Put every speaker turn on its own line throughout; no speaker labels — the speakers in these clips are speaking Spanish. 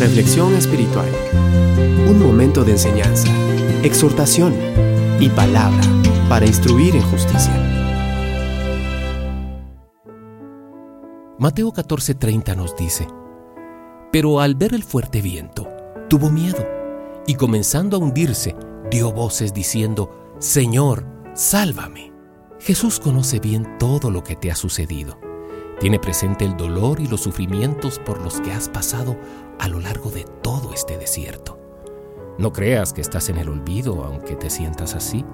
Reflexión espiritual. Un momento de enseñanza, exhortación y palabra para instruir en justicia.
Mateo 14:30 nos dice, Pero al ver el fuerte viento, tuvo miedo y comenzando a hundirse, dio voces diciendo, Señor, sálvame. Jesús conoce bien todo lo que te ha sucedido tiene presente el dolor y los sufrimientos por los que has pasado a lo largo de todo este desierto. No creas que estás en el olvido aunque te sientas así.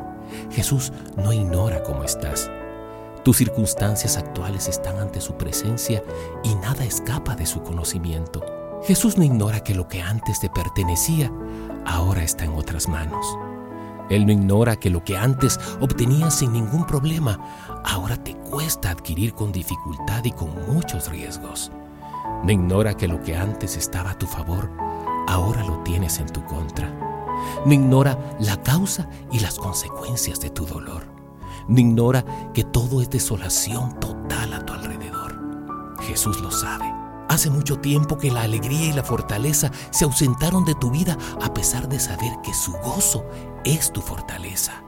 Jesús no ignora cómo estás. Tus circunstancias actuales están ante su presencia y nada escapa de su conocimiento. Jesús no ignora que lo que antes te pertenecía ahora está en otras manos. Él no ignora que lo que antes obtenías sin ningún problema, ahora te cuesta adquirir con dificultad y con muchos riesgos. No ignora que lo que antes estaba a tu favor, ahora lo tienes en tu contra. No ignora la causa y las consecuencias de tu dolor. No ignora que todo es desolación total a tu alrededor. Jesús lo sabe. Hace mucho tiempo que la alegría y la fortaleza se ausentaron de tu vida a pesar de saber que su gozo es tu fortaleza.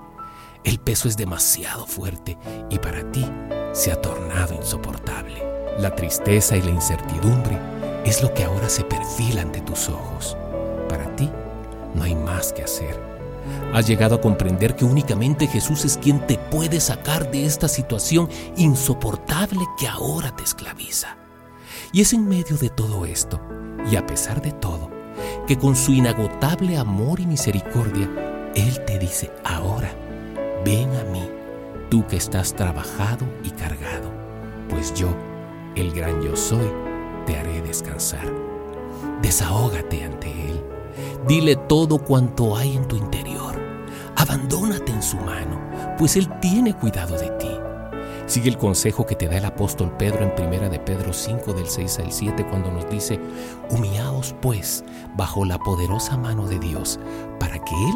El peso es demasiado fuerte y para ti se ha tornado insoportable. La tristeza y la incertidumbre es lo que ahora se perfila ante tus ojos. Para ti no hay más que hacer. Has llegado a comprender que únicamente Jesús es quien te puede sacar de esta situación insoportable que ahora te esclaviza. Y es en medio de todo esto, y a pesar de todo, que con su inagotable amor y misericordia, Él te dice ahora, ven a mí, tú que estás trabajado y cargado, pues yo, el gran yo soy, te haré descansar. Desahógate ante Él, dile todo cuanto hay en tu interior, abandónate en su mano, pues Él tiene cuidado de ti. Sigue el consejo que te da el apóstol Pedro en primera de Pedro 5 del 6 al 7 cuando nos dice, humillaos pues bajo la poderosa mano de Dios, para que Él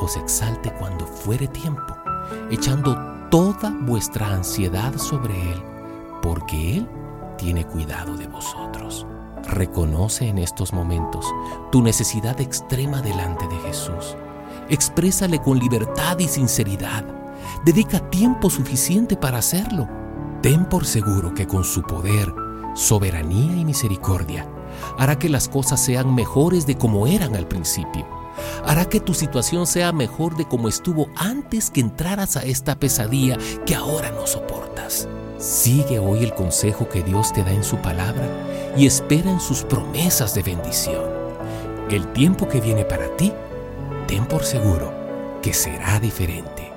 os exalte cuando fuere tiempo, echando toda vuestra ansiedad sobre Él, porque Él tiene cuidado de vosotros. Reconoce en estos momentos tu necesidad extrema delante de Jesús. Exprésale con libertad y sinceridad Dedica tiempo suficiente para hacerlo. Ten por seguro que con su poder, soberanía y misericordia, hará que las cosas sean mejores de como eran al principio. Hará que tu situación sea mejor de como estuvo antes que entraras a esta pesadilla que ahora no soportas. Sigue hoy el consejo que Dios te da en su palabra y espera en sus promesas de bendición. El tiempo que viene para ti, ten por seguro que será diferente.